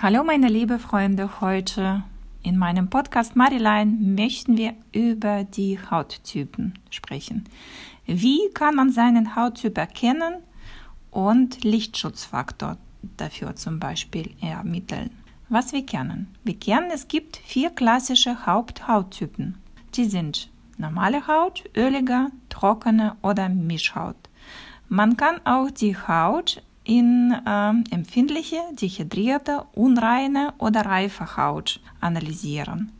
Hallo meine liebe Freunde, heute in meinem Podcast Marilein möchten wir über die Hauttypen sprechen. Wie kann man seinen Hauttyp erkennen und Lichtschutzfaktor dafür zum Beispiel ermitteln? Was wir kennen. Wir kennen, es gibt vier klassische Haupthauttypen. Die sind normale Haut, ölige, trockene oder Mischhaut. Man kann auch die Haut in äh, empfindliche, dehydrierte, unreine oder reife Haut analysieren.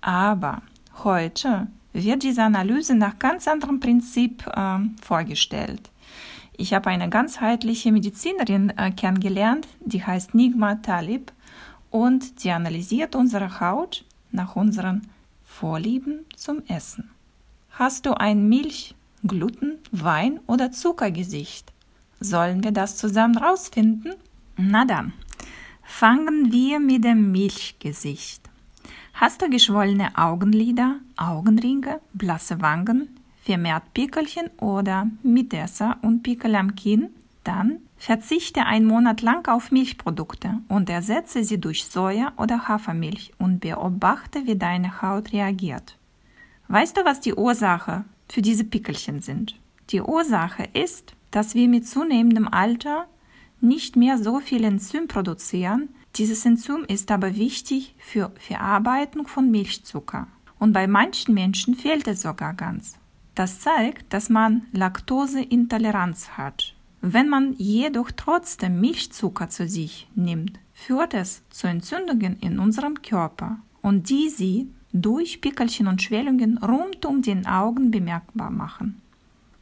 Aber heute wird diese Analyse nach ganz anderem Prinzip äh, vorgestellt. Ich habe eine ganzheitliche Medizinerin äh, kennengelernt, die heißt Nigma Talib und die analysiert unsere Haut nach unseren Vorlieben zum Essen. Hast du ein Milch, Gluten, Wein oder Zuckergesicht? Sollen wir das zusammen rausfinden? Na dann, fangen wir mit dem Milchgesicht. Hast du geschwollene Augenlider, Augenringe, blasse Wangen, vermehrt Pickelchen oder Mitesser und Pickel am Kinn? Dann verzichte einen Monat lang auf Milchprodukte und ersetze sie durch Soja oder Hafermilch und beobachte, wie deine Haut reagiert. Weißt du, was die Ursache für diese Pickelchen sind? Die Ursache ist dass wir mit zunehmendem Alter nicht mehr so viel Enzym produzieren. Dieses Enzym ist aber wichtig für Verarbeitung von Milchzucker. Und bei manchen Menschen fehlt es sogar ganz. Das zeigt, dass man Laktoseintoleranz hat. Wenn man jedoch trotzdem Milchzucker zu sich nimmt, führt es zu Entzündungen in unserem Körper und die sie durch Pickelchen und Schwellungen rund um den Augen bemerkbar machen.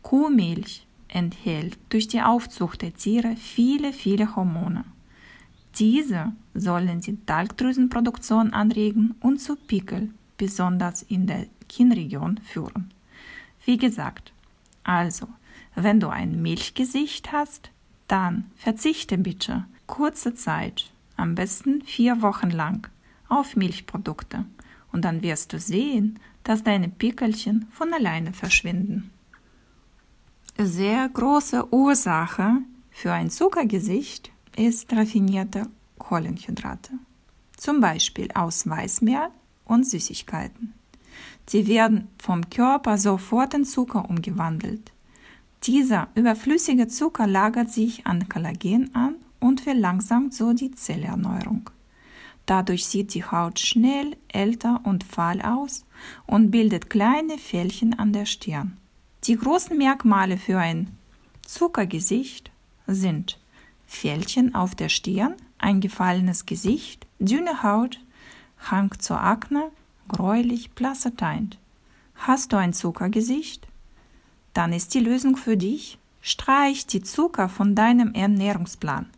Kuhmilch enthält durch die Aufzucht der Tiere viele, viele Hormone. Diese sollen die Talgdrüsenproduktion anregen und zu Pickel, besonders in der Kinnregion, führen. Wie gesagt, also, wenn du ein Milchgesicht hast, dann verzichte bitte kurze Zeit, am besten vier Wochen lang, auf Milchprodukte und dann wirst du sehen, dass deine Pickelchen von alleine verschwinden sehr große Ursache für ein Zuckergesicht ist raffinierte Kohlenhydrate, zum Beispiel aus Weißmehl und Süßigkeiten. Sie werden vom Körper sofort in Zucker umgewandelt. Dieser überflüssige Zucker lagert sich an Kollagen an und verlangsamt so die Zellerneuerung. Dadurch sieht die Haut schnell älter und fahl aus und bildet kleine Fältchen an der Stirn. Die großen Merkmale für ein Zuckergesicht sind Fältchen auf der Stirn, eingefallenes Gesicht, dünne Haut, Hang zur Akne, gräulich, blasser Teint. Hast du ein Zuckergesicht? Dann ist die Lösung für dich, streich die Zucker von deinem Ernährungsplan.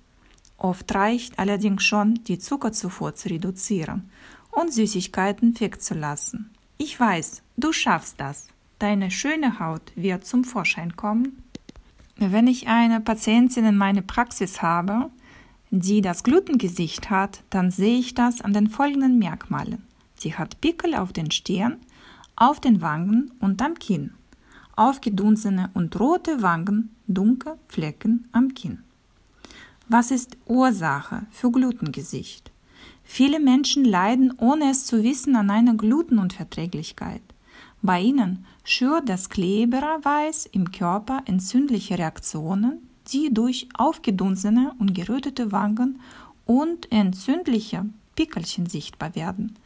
Oft reicht allerdings schon, die Zuckerzufuhr zu reduzieren und Süßigkeiten wegzulassen. Ich weiß, du schaffst das. Deine schöne Haut wird zum Vorschein kommen. Wenn ich eine Patientin in meiner Praxis habe, die das Glutengesicht hat, dann sehe ich das an den folgenden Merkmalen. Sie hat Pickel auf den Stirn, auf den Wangen und am Kinn, aufgedunsene und rote Wangen, dunkle Flecken am Kinn. Was ist Ursache für Glutengesicht? Viele Menschen leiden, ohne es zu wissen, an einer Glutenunverträglichkeit. Bei ihnen schürt das Kleberweiß im Körper entzündliche Reaktionen, die durch aufgedunsene und gerötete Wangen und entzündliche Pickelchen sichtbar werden.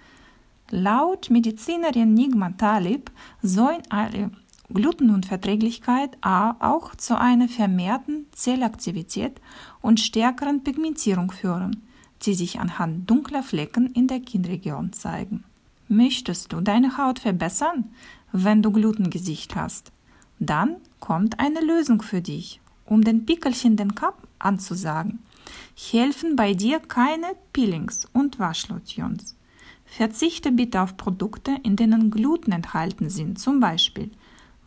Laut Medizinerin Nigma Talib sollen alle Glutenunverträglichkeit auch zu einer vermehrten Zellaktivität und stärkeren Pigmentierung führen, die sich anhand dunkler Flecken in der Kinnregion zeigen. Möchtest du deine Haut verbessern, wenn du Glutengesicht hast? Dann kommt eine Lösung für dich, um den Pickelchen den Kamm anzusagen. Helfen bei dir keine Peelings und Waschlotions. Verzichte bitte auf Produkte, in denen Gluten enthalten sind, zum Beispiel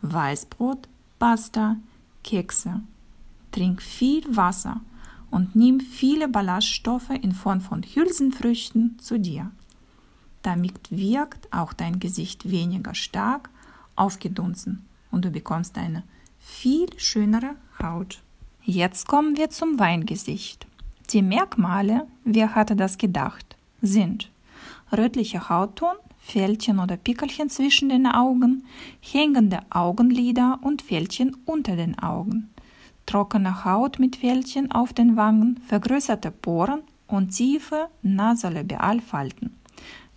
Weißbrot, Pasta, Kekse. Trink viel Wasser und nimm viele Ballaststoffe in Form von Hülsenfrüchten zu dir. Damit wirkt auch dein Gesicht weniger stark aufgedunsen und du bekommst eine viel schönere Haut. Jetzt kommen wir zum Weingesicht. Die Merkmale, wer hatte das gedacht, sind rötlicher Hautton, Fältchen oder Pickelchen zwischen den Augen, hängende Augenlider und Fältchen unter den Augen, trockene Haut mit Fältchen auf den Wangen, vergrößerte Poren und tiefe Nasolabialfalten.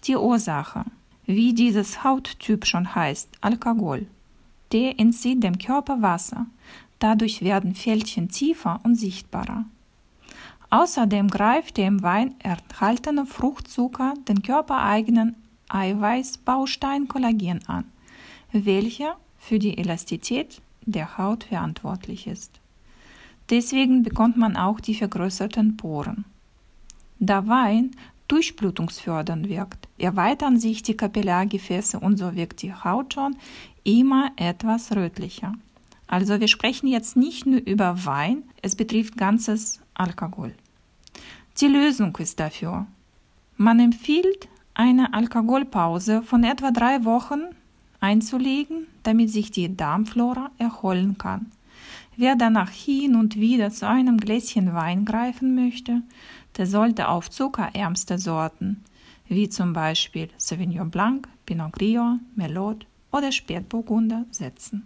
Die Ursache, wie dieses Hauttyp schon heißt, Alkohol. Der entzieht dem Körper Wasser. Dadurch werden Fältchen tiefer und sichtbarer. Außerdem greift der im Wein enthaltene Fruchtzucker den körpereigenen Eiweißbaustein Kollagen an, welcher für die Elastizität der Haut verantwortlich ist. Deswegen bekommt man auch die vergrößerten Poren. Da Wein durchblutungsfördernd wirkt, erweitern sich die Kapillargefäße und so wirkt die Haut schon immer etwas rötlicher. Also wir sprechen jetzt nicht nur über Wein, es betrifft ganzes Alkohol. Die Lösung ist dafür. Man empfiehlt eine Alkoholpause von etwa drei Wochen einzulegen, damit sich die Darmflora erholen kann. Wer danach hin und wieder zu einem Gläschen Wein greifen möchte, der sollte auf zuckerärmste Sorten, wie zum Beispiel Sauvignon Blanc, Pinot Grillo, Merlot oder Spätburgunder setzen.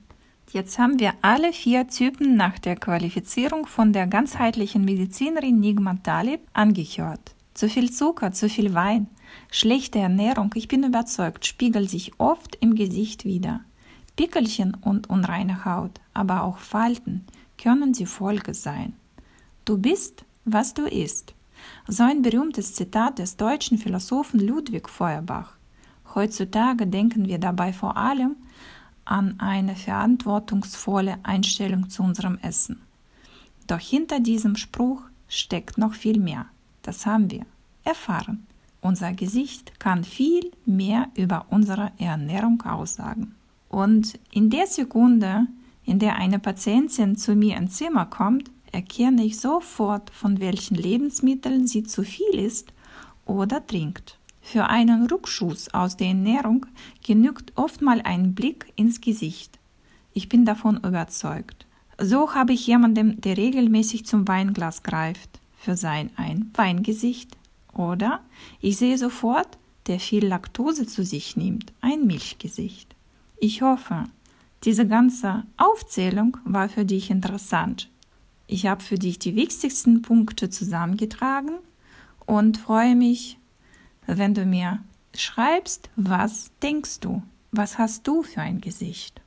Jetzt haben wir alle vier Typen nach der Qualifizierung von der ganzheitlichen Medizinerin Nigma Talib angehört. Zu viel Zucker, zu viel Wein, schlechte Ernährung, ich bin überzeugt, spiegelt sich oft im Gesicht wider. Pickelchen und unreine Haut, aber auch Falten können die Folge sein. Du bist, was du isst. So ein berühmtes Zitat des deutschen Philosophen Ludwig Feuerbach. Heutzutage denken wir dabei vor allem an eine verantwortungsvolle Einstellung zu unserem Essen. Doch hinter diesem Spruch steckt noch viel mehr. Das haben wir erfahren. Unser Gesicht kann viel mehr über unsere Ernährung aussagen. Und in der Sekunde, in der eine Patientin zu mir ins Zimmer kommt, erkenne ich sofort, von welchen Lebensmitteln sie zu viel isst oder trinkt. Für einen Rückschuss aus der Ernährung genügt oft mal ein Blick ins Gesicht. Ich bin davon überzeugt. So habe ich jemanden, der regelmäßig zum Weinglas greift, für sein ein Weingesicht. Oder ich sehe sofort, der viel Laktose zu sich nimmt, ein Milchgesicht. Ich hoffe, diese ganze Aufzählung war für dich interessant. Ich habe für dich die wichtigsten Punkte zusammengetragen und freue mich, wenn du mir schreibst, was denkst du, was hast du für ein Gesicht.